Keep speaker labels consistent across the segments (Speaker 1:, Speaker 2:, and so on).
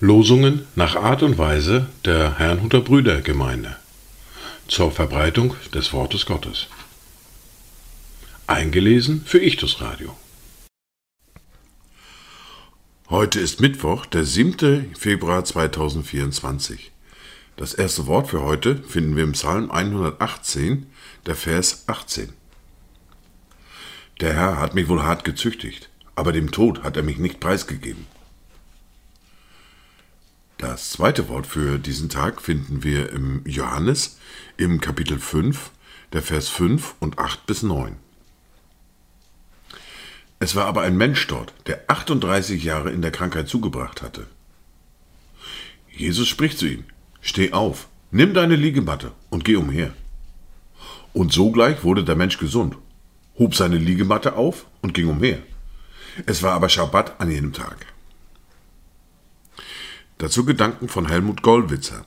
Speaker 1: Losungen nach Art und Weise der Herrnhuter Brüdergemeinde zur Verbreitung des Wortes Gottes. Eingelesen für Ichtus Radio. Heute ist Mittwoch, der 7. Februar 2024. Das erste Wort für heute finden wir im Psalm 118, der Vers 18. Der Herr hat mich wohl hart gezüchtigt, aber dem Tod hat er mich nicht preisgegeben. Das zweite Wort für diesen Tag finden wir im Johannes im Kapitel 5, der Vers 5 und 8 bis 9. Es war aber ein Mensch dort, der 38 Jahre in der Krankheit zugebracht hatte. Jesus spricht zu ihm, Steh auf, nimm deine Liegematte und geh umher. Und sogleich wurde der Mensch gesund, hob seine Liegematte auf und ging umher. Es war aber Schabbat an jenem Tag. Dazu Gedanken von Helmut Gollwitzer.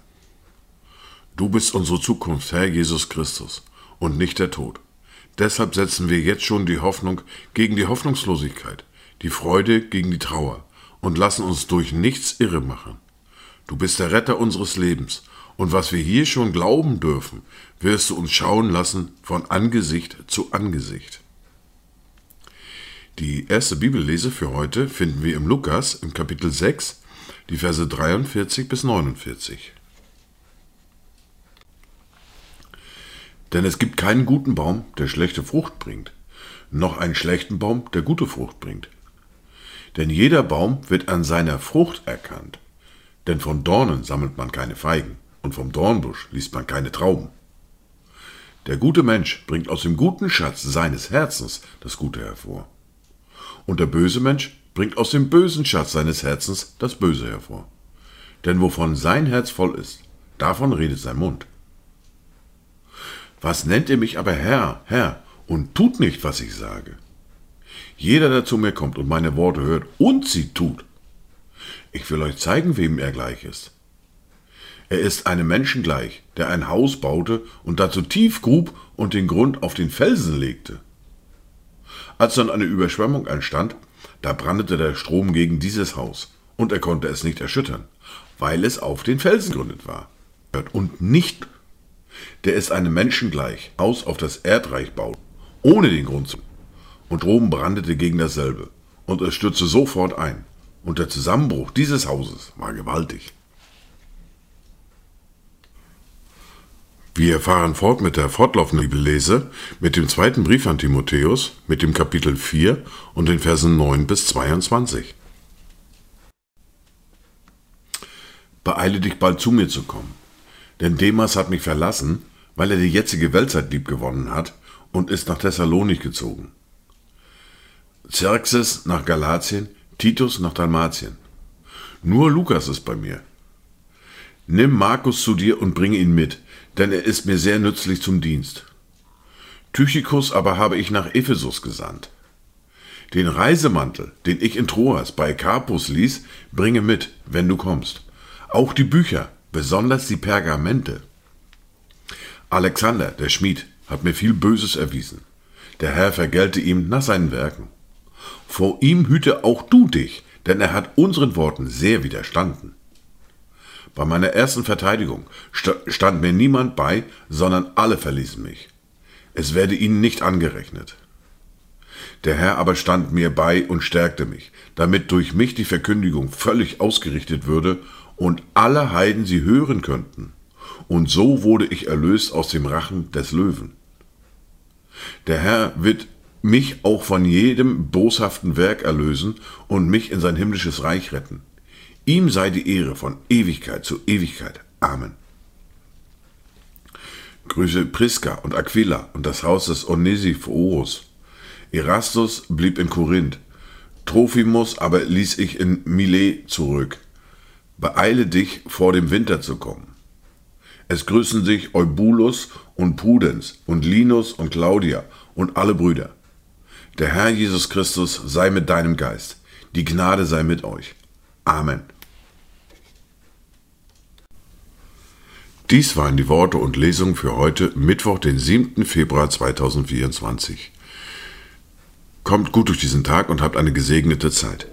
Speaker 1: Du bist unsere Zukunft, Herr Jesus Christus, und nicht der Tod. Deshalb setzen wir jetzt schon die Hoffnung gegen die Hoffnungslosigkeit, die Freude gegen die Trauer und lassen uns durch nichts irre machen. Du bist der Retter unseres Lebens, und was wir hier schon glauben dürfen, wirst du uns schauen lassen von Angesicht zu Angesicht. Die erste Bibellese für heute finden wir im Lukas im Kapitel 6, die Verse 43 bis 49. Denn es gibt keinen guten Baum, der schlechte Frucht bringt, noch einen schlechten Baum, der gute Frucht bringt. Denn jeder Baum wird an seiner Frucht erkannt. Denn von Dornen sammelt man keine Feigen, und vom Dornbusch liest man keine Trauben. Der gute Mensch bringt aus dem guten Schatz seines Herzens das Gute hervor. Und der böse Mensch bringt aus dem bösen Schatz seines Herzens das Böse hervor. Denn wovon sein Herz voll ist, davon redet sein Mund. Was nennt ihr mich aber Herr, Herr, und tut nicht, was ich sage? Jeder, der zu mir kommt und meine Worte hört und sie tut, ich will euch zeigen, wem er gleich ist. Er ist einem Menschen gleich, der ein Haus baute und dazu tief grub und den Grund auf den Felsen legte. Als dann eine Überschwemmung entstand, da brandete der Strom gegen dieses Haus, und er konnte es nicht erschüttern, weil es auf den Felsen gegründet war. Und nicht, der ist einem Menschen gleich, aus auf das Erdreich baut, ohne den Grund zu. Und Rom brandete gegen dasselbe, und es stürzte sofort ein, und der Zusammenbruch dieses Hauses war gewaltig. Wir fahren fort mit der fortlaufenden Bibellese, mit dem zweiten Brief an Timotheus, mit dem Kapitel 4 und den Versen 9 bis 22. Beeile dich bald zu mir zu kommen, denn Demas hat mich verlassen, weil er die jetzige Weltzeit liebgewonnen hat und ist nach Thessalonik gezogen. Xerxes nach Galatien, Titus nach Dalmatien. Nur Lukas ist bei mir. Nimm Markus zu dir und bringe ihn mit, denn er ist mir sehr nützlich zum Dienst. Tychicus aber habe ich nach Ephesus gesandt. Den Reisemantel, den ich in Troas bei Carpus ließ, bringe mit, wenn du kommst. Auch die Bücher, besonders die Pergamente. Alexander, der Schmied, hat mir viel Böses erwiesen. Der Herr vergelte ihm nach seinen Werken. Vor ihm hüte auch du dich, denn er hat unseren Worten sehr widerstanden. Bei meiner ersten Verteidigung stand mir niemand bei, sondern alle verließen mich. Es werde ihnen nicht angerechnet. Der Herr aber stand mir bei und stärkte mich, damit durch mich die Verkündigung völlig ausgerichtet würde und alle Heiden sie hören könnten. Und so wurde ich erlöst aus dem Rachen des Löwen. Der Herr wird mich auch von jedem boshaften Werk erlösen und mich in sein himmlisches Reich retten. Ihm sei die Ehre von Ewigkeit zu Ewigkeit. Amen. Grüße Priska und Aquila und das Haus des Onesiphorus. Erastus blieb in Korinth. Trophimus aber ließ ich in Milet zurück. Beeile dich, vor dem Winter zu kommen. Es grüßen sich Eubulus und Pudens und Linus und Claudia und alle Brüder. Der Herr Jesus Christus sei mit deinem Geist. Die Gnade sei mit euch. Amen. Dies waren die Worte und Lesungen für heute, Mittwoch, den 7. Februar 2024. Kommt gut durch diesen Tag und habt eine gesegnete Zeit.